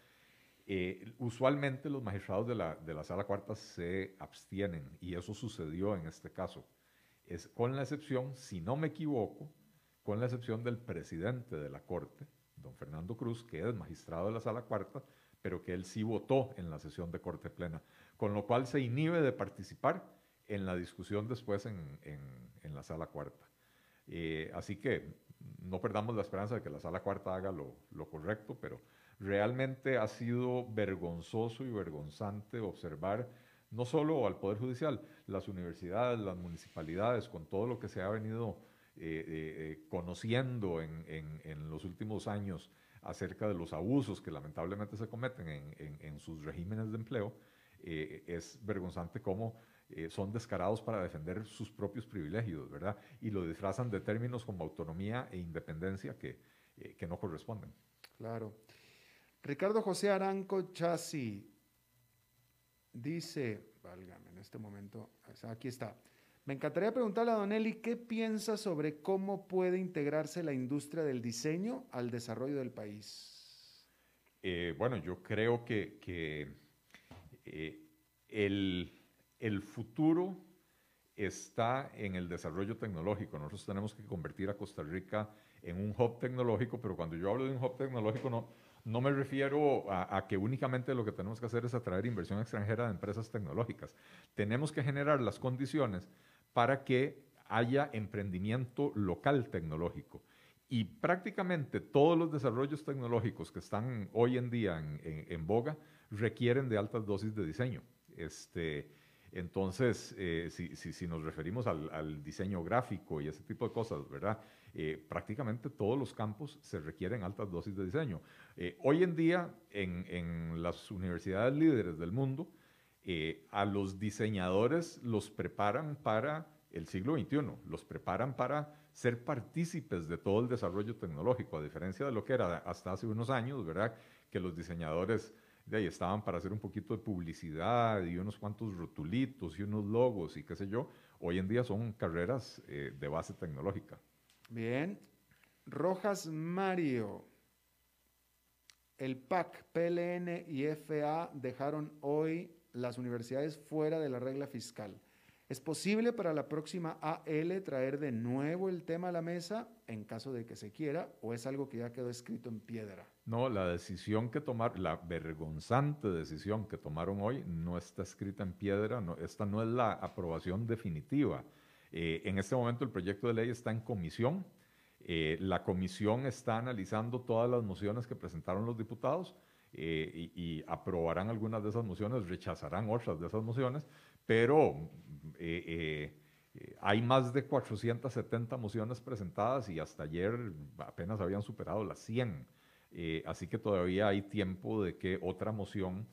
eh, usualmente los magistrados de la, de la, Sala Cuarta se abstienen y eso sucedió en este caso. Es con la excepción, si no me equivoco, con la excepción del presidente de la Corte, don Fernando Cruz, que es magistrado de la Sala Cuarta, pero que él sí votó en la sesión de Corte Plena, con lo cual se inhibe de participar en la discusión después en, en, la sala cuarta. Eh, así que no perdamos la esperanza de que la sala cuarta haga lo, lo, correcto, pero realmente ha sido vergonzoso y vergonzante observar no solo al Poder Judicial, las universidades, las municipalidades, con todo lo que se ha venido eh, eh, conociendo en, en, los últimos años acerca de los abusos que lamentablemente se cometen en, sus regímenes de empleo, es vergonzante cómo eh, son descarados para defender sus propios privilegios, ¿verdad? Y lo disfrazan de términos como autonomía e independencia que, eh, que no corresponden. Claro. Ricardo José Aranco Chassi dice, válgame, en este momento, aquí está. Me encantaría preguntarle a Don Eli qué piensa sobre cómo puede integrarse la industria del diseño al desarrollo del país. Eh, bueno, yo creo que, que el, el futuro está en el desarrollo tecnológico. Nosotros tenemos que convertir a Costa Rica en un hub tecnológico, pero cuando yo hablo de un hub tecnológico no, no me refiero a, que únicamente lo que tenemos que hacer es atraer inversión extranjera de empresas tecnológicas. Tenemos que generar las condiciones para que haya emprendimiento local tecnológico. Y prácticamente todos los desarrollos tecnológicos que están hoy en día en, boga requieren de altas dosis de diseño. Este, entonces, eh, si, nos referimos al, diseño gráfico y ese tipo de cosas, ¿verdad? Eh, prácticamente todos los campos se requieren altas dosis de diseño. Eh, hoy en día, en, las universidades líderes del mundo, a los diseñadores los preparan para el siglo XXI, los preparan para ser partícipes de todo el desarrollo tecnológico, a diferencia de lo que era hasta hace unos años, ¿verdad? Que los diseñadores de ahí estaban para hacer un poquito de publicidad y unos cuantos rotulitos y unos logos y qué sé yo. Hoy en día son carreras eh, de base tecnológica. Bien. Rojas Mario. El PAC, PLN y FA dejaron hoy las universidades fuera de la regla fiscal. ¿Es posible para la próxima AL traer de nuevo el tema a la mesa en caso de que se quiera o es algo que ya quedó escrito en piedra? No, la decisión que tomaron, la vergonzante decisión que tomaron hoy no está escrita en piedra, no, esta no es la aprobación definitiva. Eh, en este momento el proyecto de ley está en comisión. Eh, la comisión está analizando todas las mociones que presentaron los diputados eh, y, aprobarán algunas de esas mociones, rechazarán otras de esas mociones, pero eh, eh, hay más de 470 mociones presentadas y hasta ayer apenas habían superado las 100. así que todavía hay tiempo de que otra moción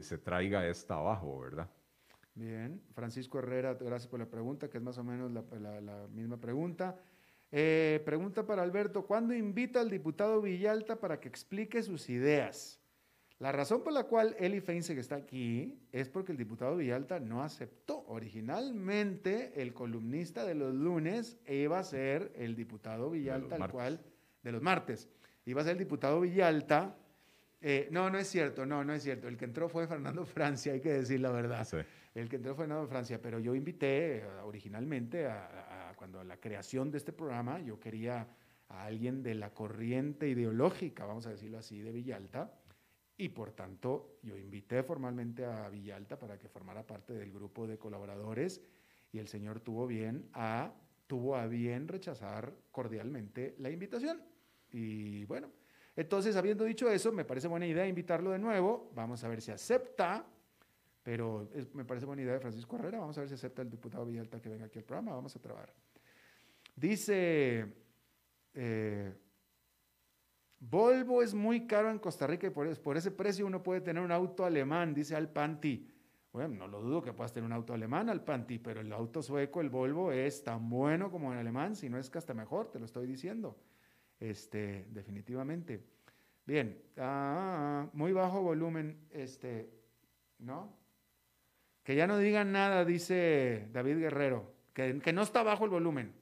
se traiga esta abajo, ¿verdad? Bien, Francisco Herrera, gracias por la pregunta, que es más o menos la, misma pregunta. Eh, pregunta para Alberto, ¿cuándo invita al diputado Villalta para que explique sus ideas? La razón por la cual Eli Feinstein está aquí es porque el diputado Villalta no aceptó. Originalmente, el columnista de los lunes iba a ser el diputado Villalta, al cual, de los martes, iba a ser el diputado Villalta. Eh, no, no es cierto, no, no es cierto. El que entró fue Fernando Francia, hay que decir la verdad. El que entró fue Fernando Francia, pero yo invité eh, originalmente a, cuando la creación de este programa, yo quería a alguien de la corriente ideológica, vamos a decirlo así, de Villalta y por tanto, yo invité formalmente a Villalta para que formara parte del grupo de colaboradores y el señor tuvo bien a, tuvo a bien rechazar cordialmente la invitación. Y bueno, entonces, habiendo dicho eso, me parece buena idea invitarlo de nuevo. Vamos a ver si acepta, pero me parece buena idea de Francisco Herrera. Vamos a ver si acepta el diputado Villalta que venga aquí al programa. Vamos a trabajar. Dice eh, Volvo es muy caro en Costa Rica y por, ese precio uno puede tener un auto alemán, dice Alpanti. Bueno, no lo dudo que puedas tener un auto alemán, Alpanti, pero el auto sueco, el Volvo, es tan bueno como en alemán, si no es que hasta mejor, te lo estoy diciendo. Este, definitivamente. Bien, ah, muy bajo volumen, este, ¿no? Que ya no digan nada, dice David Guerrero, que no está bajo el volumen.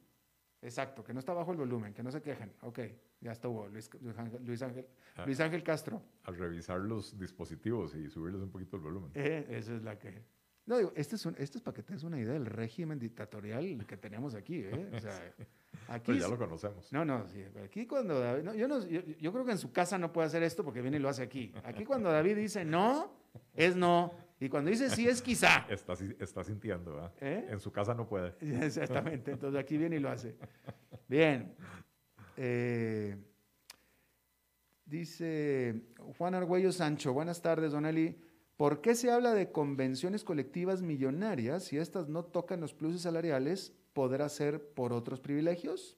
Exacto, que no está bajo el volumen, que no se quejen. Ok. Ya estuvo, Luis, Luis, Ángel, ah. Luis Ángel Castro. Al revisar los dispositivos y subirles un poquito el volumen. Eh, esa es la que... No, digo, este es, un, este es para que te des una idea del régimen dictatorial que tenemos aquí. ¿eh? O sea, aquí pues ya lo conocemos. No, no, sí. Aquí cuando David, yo, no, yo, creo que en su casa no puede hacer esto porque viene y lo hace aquí. Aquí cuando David dice no, es no. Y cuando dice sí, es quizá. Está, está sintiendo, ¿verdad? ¿Eh? En su casa no puede. Exactamente. Entonces aquí viene y lo hace. Bien. Eh, dice Juan Argüello Sancho, buenas tardes, Don Eli. ¿Por qué se habla de convenciones colectivas millonarias si estas no tocan los pluses salariales? ¿Podrá ser por otros privilegios?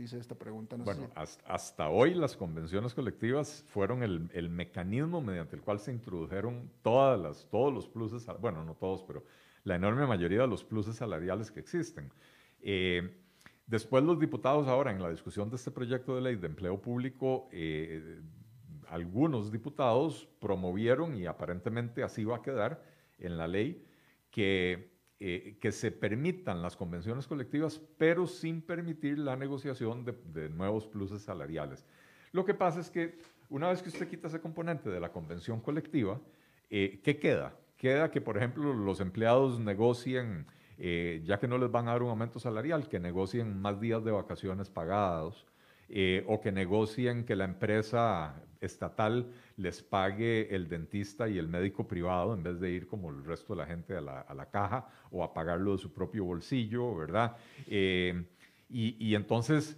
Dice esta pregunta. bueno, hasta, hoy las convenciones colectivas fueron el, mecanismo mediante el cual se introdujeron todas las, todos los pluses, bueno, no todos, pero la enorme mayoría de los pluses salariales que existen. Eh, Después los diputados ahora en la discusión de este proyecto de ley de empleo público, eh, algunos diputados promovieron, y aparentemente así va a quedar en la ley, que, eh, que se permitan las convenciones colectivas, pero sin permitir la negociación de, nuevos pluses salariales. Lo que pasa es que una vez que usted quita ese componente de la convención colectiva, eh, ¿qué queda? Queda que, por ejemplo, los empleados negocien eh, ya que no les van a dar un aumento salarial, que negocien más días de vacaciones pagados o que negocien que la empresa estatal les pague el dentista y el médico privado en vez de ir como el resto de la gente a la, caja o a pagarlo de su propio bolsillo, ¿verdad? Eh, y entonces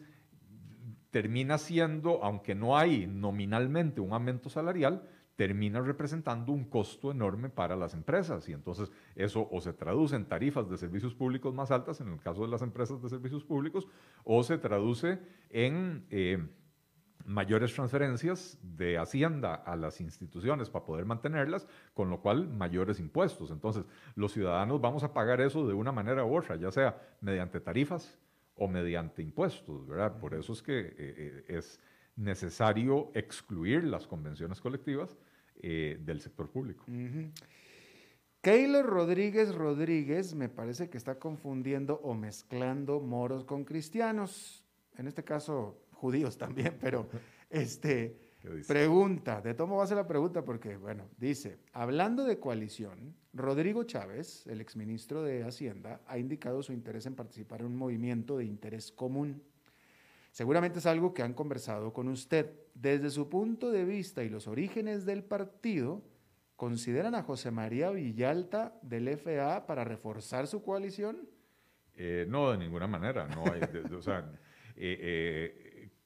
termina siendo, aunque no hay nominalmente un aumento salarial, termina representando un costo enorme para las empresas y entonces eso o se traduce en tarifas de servicios públicos más altas en el caso de las empresas de servicios públicos o se traduce en eh, mayores transferencias de Hacienda a las instituciones para poder mantenerlas, con lo cual mayores impuestos. Entonces los ciudadanos vamos a pagar eso de una manera u otra, ya sea mediante tarifas o mediante impuestos, ¿verdad? Por eso es que eh, eh, es necesario excluir las convenciones colectivas eh, del sector público. Keylor Rodríguez Rodríguez me parece que está confundiendo o mezclando moros con cristianos, en este caso judíos también, pero este pregunta, de tomo va a ser la pregunta porque, bueno, dice, hablando de coalición, Rodrigo Chávez, el exministro de Hacienda, ha indicado su interés en participar en un movimiento de interés común. Seguramente es algo que han conversado con usted. Desde su punto de vista y los orígenes del partido, ¿consideran a José María Villalta del FA para reforzar su coalición? Eh, no, de ninguna manera. No o sea, eh, eh,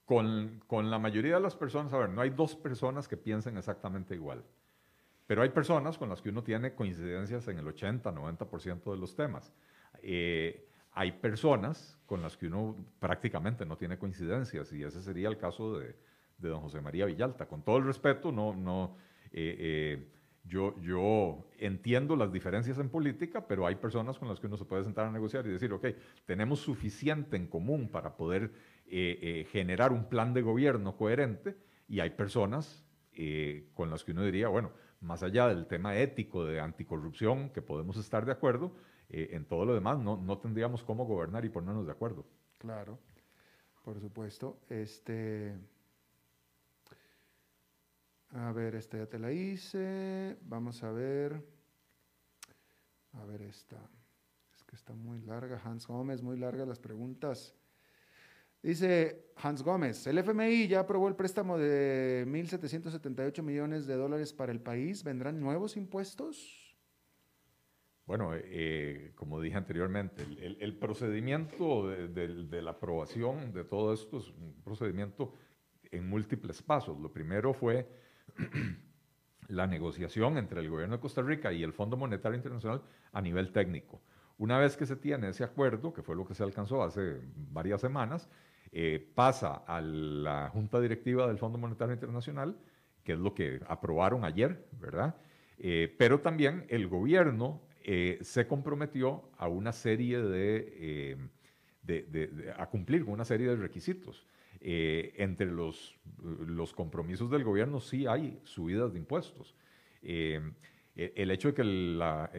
con, con, la mayoría de las personas, a ver, no hay dos personas que piensen exactamente igual. Pero hay personas con las que uno tiene coincidencias en el 80, 90% de los temas. hay personas con las que uno prácticamente no tiene coincidencias y ese sería el caso de, don José María Villalta. Con todo el respeto, no, no, eh, eh, yo, entiendo las diferencias en política, pero hay personas con las que uno se puede sentar a negociar y decir, ok, tenemos suficiente en común para poder eh, eh, generar un plan de gobierno coherente y hay personas eh, con las que uno diría, bueno, más allá del tema ético de anticorrupción, que podemos estar de acuerdo, en todo lo demás no, no tendríamos cómo gobernar y ponernos de acuerdo. Claro, por supuesto. Este... A ver, esta ya te la hice. Vamos a ver. A ver esta. Es que está muy larga. Hans Gómez, muy largas las preguntas. Dice Hans Gómez, el FMI ya aprobó el préstamo de 1.778 millones de dólares para el país. ¿Vendrán nuevos impuestos? Bueno, eh, como dije anteriormente, el, procedimiento de, la aprobación de todo esto es un procedimiento en múltiples pasos. Lo primero fue la negociación entre el gobierno de Costa Rica y el Fondo Monetario Internacional a nivel técnico. Una vez que se tiene ese acuerdo, que fue lo que se alcanzó hace varias semanas, eh, pasa a la Junta Directiva del Fondo Monetario Internacional, que es lo que aprobaron ayer, ¿verdad? Eh, pero también el gobierno eh, se comprometió a una serie de, a cumplir con una serie de requisitos. Eh, entre los, los, compromisos del gobierno sí hay subidas de impuestos. Eh, e, el hecho de que la,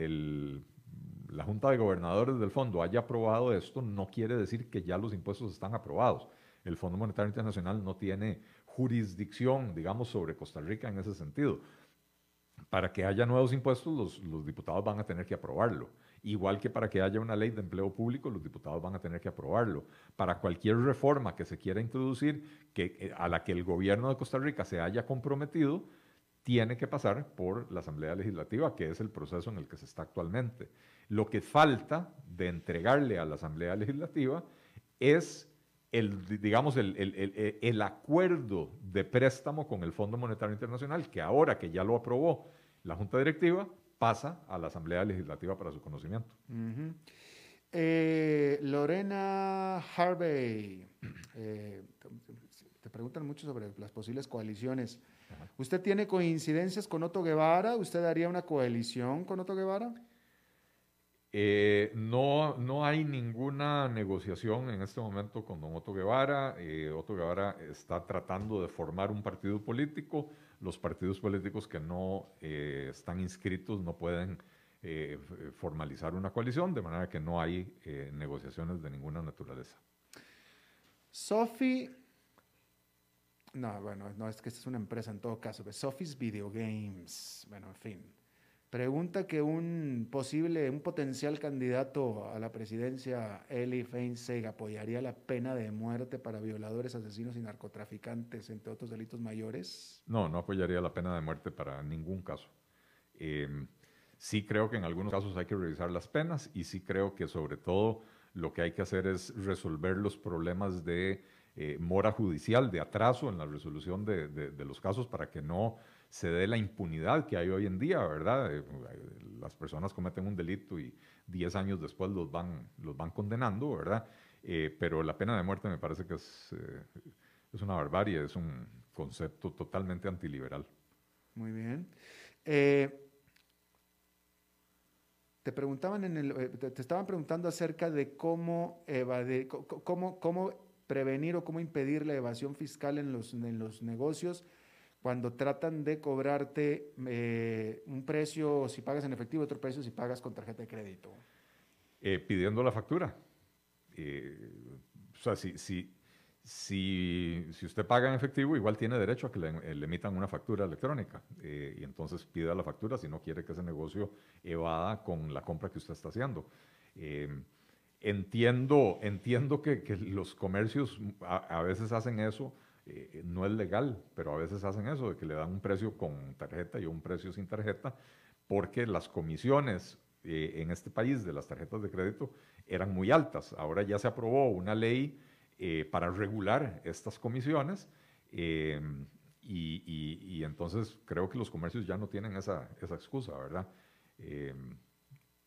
la Junta de Gobernadores del Fondo haya aprobado esto no quiere decir que ya los impuestos están aprobados. El Fondo Monetario Internacional no tiene jurisdicción, digamos, sobre Costa Rica en ese sentido. Para que haya nuevos impuestos, los, los diputados van a tener que aprobarlo. Igual que para que haya una ley de empleo público, los diputados van a tener que aprobarlo. Para cualquier reforma que se quiera introducir, que, eh, a la que el gobierno de Costa Rica se haya comprometido, tiene que pasar por la Asamblea Legislativa, que es el proceso en el que se está actualmente. Lo que falta de entregarle a la Asamblea Legislativa es el, digamos, el, el, el, acuerdo de préstamo con el Fondo Monetario Internacional, que ahora que ya lo aprobó la Junta Directiva, pasa a la Asamblea Legislativa para su conocimiento. Eh, Lorena Harvey, eh, te preguntan mucho sobre las posibles coaliciones. ¿Usted tiene coincidencias con Otto Guevara? ¿Usted haría una coalición con Otto Guevara? Eh, no, no hay ninguna negociación en este momento con don Otto Guevara. Otto Guevara está tratando de formar un partido político los partidos políticos que no eh, están inscritos no pueden eh, formalizar una coalición, de manera que no hay eh, negociaciones de ninguna naturaleza. Sophie, no, bueno, no es que esta es una empresa en todo caso, Sophie's Video Games, bueno, en fin. Pregunta que un posible, un potencial candidato a la presidencia, Eli Feinseg, apoyaría la pena de muerte para violadores, asesinos y narcotraficantes, entre otros delitos mayores. No, no apoyaría la pena de muerte para ningún caso. Em, sí creo que en algunos casos hay que revisar las penas y sí creo que sobre todo lo que hay que hacer es resolver los problemas de eh, mora judicial, de atraso en la resolución de los casos para que no se dé la impunidad que hay hoy en día, ¿verdad? Eh, las personas cometen un delito y 10 años después los van, los van condenando, ¿verdad? Eh, pero la pena de muerte me parece que es, eh, es una barbarie, es un concepto totalmente antiliberal. Muy bien. te preguntaban en el, te, estaban preguntando acerca de cómo evadir, cómo, cómo prevenir o cómo impedir la evasión fiscal en los, en los negocios cuando tratan de cobrarte eh, un precio si pagas en efectivo, otro precio si pagas con tarjeta de crédito? Eh, pidiendo la factura. Eh, o sea, si, si, si, si, usted paga en efectivo, igual tiene derecho a que le, emitan una factura electrónica. y entonces pida la factura si no quiere que ese negocio evada con la compra que usted está haciendo. entiendo entiendo que, que los comercios a, a veces hacen eso eh, no es legal, pero a veces hacen eso, de que le dan un precio con tarjeta y un precio sin tarjeta, porque las comisiones eh, en este país de las tarjetas de crédito eran muy altas. Ahora ya se aprobó una ley eh, para regular estas comisiones y, entonces creo que los comercios ya no tienen esa, esa excusa, ¿verdad?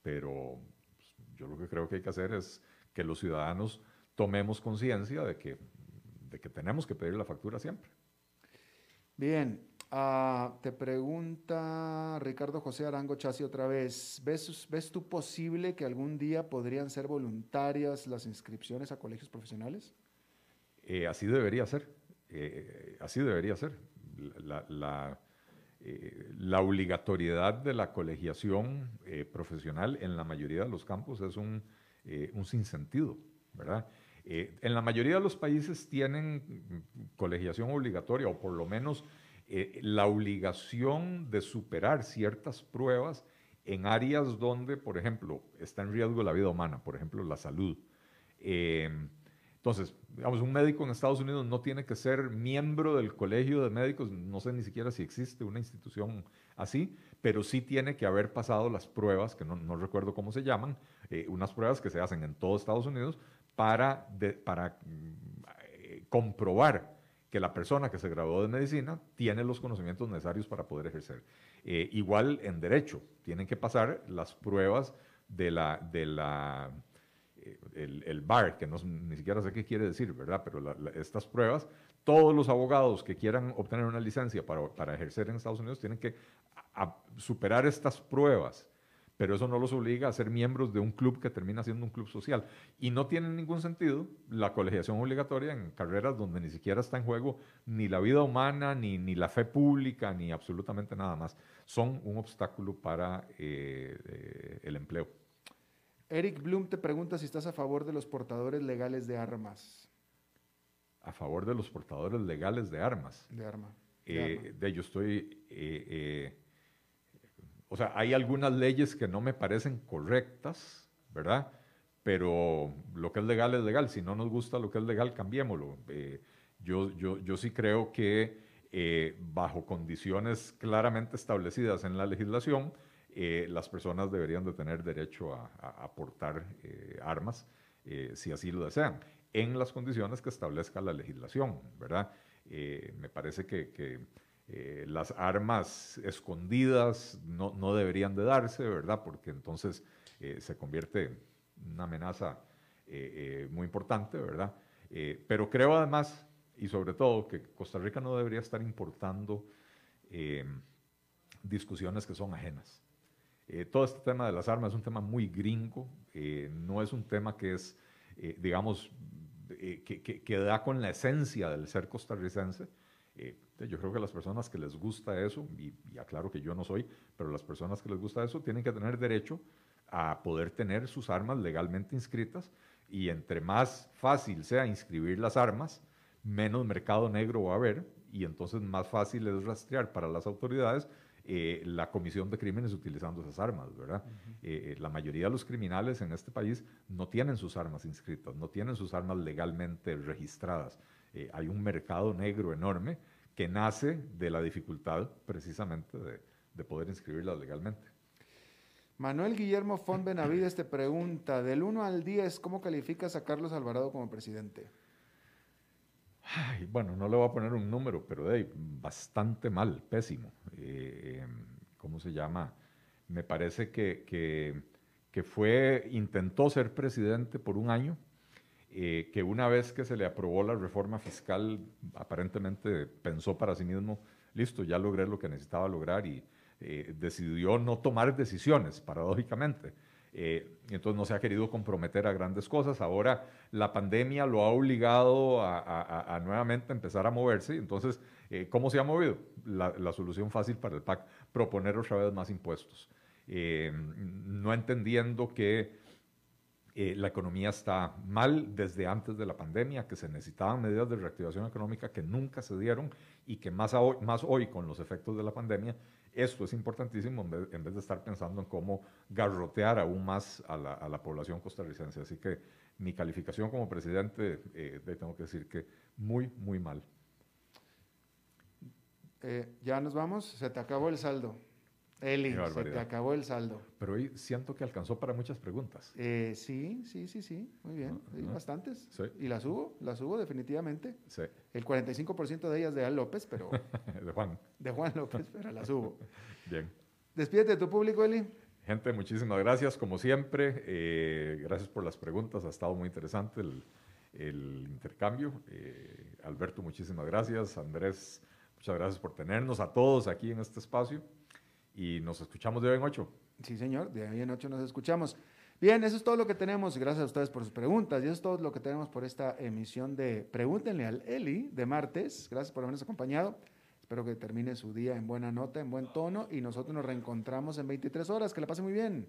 pero pues, yo lo que creo que hay que hacer es que los ciudadanos tomemos conciencia de que de que tenemos que pedir la factura siempre. Bien, Ah, te pregunta Ricardo José Arango Chasi otra vez. ¿Ves, ¿Ves tú posible que algún día podrían ser voluntarias las inscripciones a colegios profesionales? Eh, así debería ser. Eh, así debería ser. La, eh, la, obligatoriedad de la colegiación profesional en la mayoría de los campos es un, un sinsentido, ¿verdad? En la mayoría de los países tienen colegiación obligatoria o por lo menos eh, la obligación de superar ciertas pruebas en áreas donde, por ejemplo, está en riesgo la vida humana, por ejemplo, la salud. Em, entonces, digamos, un médico en Estados Unidos no tiene que ser miembro del colegio de médicos, no sé ni siquiera si existe una institución así, pero sí tiene que haber pasado las pruebas, que no, recuerdo cómo se llaman, eh, unas pruebas que se hacen en todo Estados Unidos para, para eh, comprobar que la persona que se graduó de medicina tiene los conocimientos necesarios para poder ejercer. Eh, igual en derecho, tienen que pasar las pruebas de la, de la eh, el, BAR, que no, ni siquiera sé qué quiere decir, ¿verdad? Pero estas pruebas, todos los abogados que quieran obtener una licencia para, para ejercer en Estados Unidos tienen que superar estas pruebas pero eso no los obliga a ser miembros de un club que termina siendo un club social. Y no tiene ningún sentido la colegiación obligatoria en carreras donde ni siquiera está en juego ni la vida humana, ni, ni la fe pública, ni absolutamente nada más. Son un obstáculo para eh, eh, el empleo. Eric Bloom te pregunta si estás a favor de los portadores legales de armas. A favor de los portadores legales de armas. De arma. Eh, de, ello estoy o sea, hay algunas leyes que no me parecen correctas, ¿verdad? Pero lo que es legal es legal. Si no nos gusta lo que es legal, cambiémoslo. Eh, yo, yo, yo sí creo que eh, bajo condiciones claramente establecidas en la legislación, eh, las personas deberían de tener derecho a, a, portar armas si así lo desean, en las condiciones que establezca la legislación, ¿verdad? me parece que, que eh, las armas escondidas no, no, deberían de darse, ¿verdad? Porque entonces eh, se convierte en una amenaza eh, muy importante, ¿verdad? pero creo además, y sobre todo, que Costa Rica no debería estar importando discusiones que son ajenas. todo este tema de las armas es un tema muy gringo, no es un tema que es, digamos, que, que, que, da con la esencia del ser costarricense. Yo creo que las personas que les gusta eso, y, aclaro que yo no soy, pero las personas que les gusta eso tienen que tener derecho a poder tener sus armas legalmente inscritas y entre más fácil sea inscribir las armas, menos mercado negro va a haber y entonces más fácil es rastrear para las autoridades eh, la comisión de crímenes utilizando esas armas, ¿verdad? Eh, la mayoría de los criminales en este país no tienen sus armas inscritas, no tienen sus armas legalmente registradas. Eh, hay un mercado negro enorme que nace de la dificultad precisamente de, poder inscribirlas legalmente. Manuel Guillermo Font Benavides te pregunta, del 1 al 10, ¿cómo calificas a Carlos Alvarado como presidente? bueno, no le voy a poner un número, pero de bastante mal, pésimo. Eh, ¿Cómo se llama? Me parece que, que, que, fue, intentó ser presidente por un año, eh, que una vez que se le aprobó la reforma fiscal, aparentemente pensó para sí mismo, listo, ya logré lo que necesitaba lograr y eh, decidió no tomar decisiones, paradójicamente. Eh, entonces no se ha querido comprometer a grandes cosas. Ahora la pandemia lo ha obligado a, nuevamente empezar a moverse. Entonces, ¿cómo se ha movido? La, la, solución fácil para el PAC, proponer otra vez más impuestos. no entendiendo que eh, la economía está mal desde antes de la pandemia, que se necesitaban medidas de reactivación económica que nunca se dieron y que más, hoy, más hoy con los efectos de la pandemia, esto es importantísimo en vez, de estar pensando en cómo garrotear aún más a la, población costarricense. Así que mi calificación como presidente, eh, tengo que decir que muy, muy mal. Eh, ya nos vamos, se te acabó el saldo. Eli, se te acabó el saldo. Pero hoy siento que alcanzó para muchas preguntas. Eh, sí, sí, sí, sí, muy bien, bastantes. Y las hubo, las hubo definitivamente. Sí. El 45% de ellas de Al López, pero... de Juan. De Juan López, pero las hubo. bien. Despídete de tu público, Eli. Gente, muchísimas gracias, como siempre. Eh, gracias por las preguntas, ha estado muy interesante el, el intercambio. Eh, Alberto, muchísimas gracias. Andrés Muchas gracias por tenernos a todos aquí en este espacio y nos escuchamos de hoy en ocho. Sí, señor, de hoy en ocho nos escuchamos. Bien, eso es todo lo que tenemos. Gracias a ustedes por sus preguntas. Y eso es todo lo que tenemos por esta emisión de Pregúntenle al Eli de martes. Gracias por habernos acompañado. Espero que termine su día en buena nota, en buen tono. Y nosotros nos reencontramos en 23 horas. Que la pase muy bien.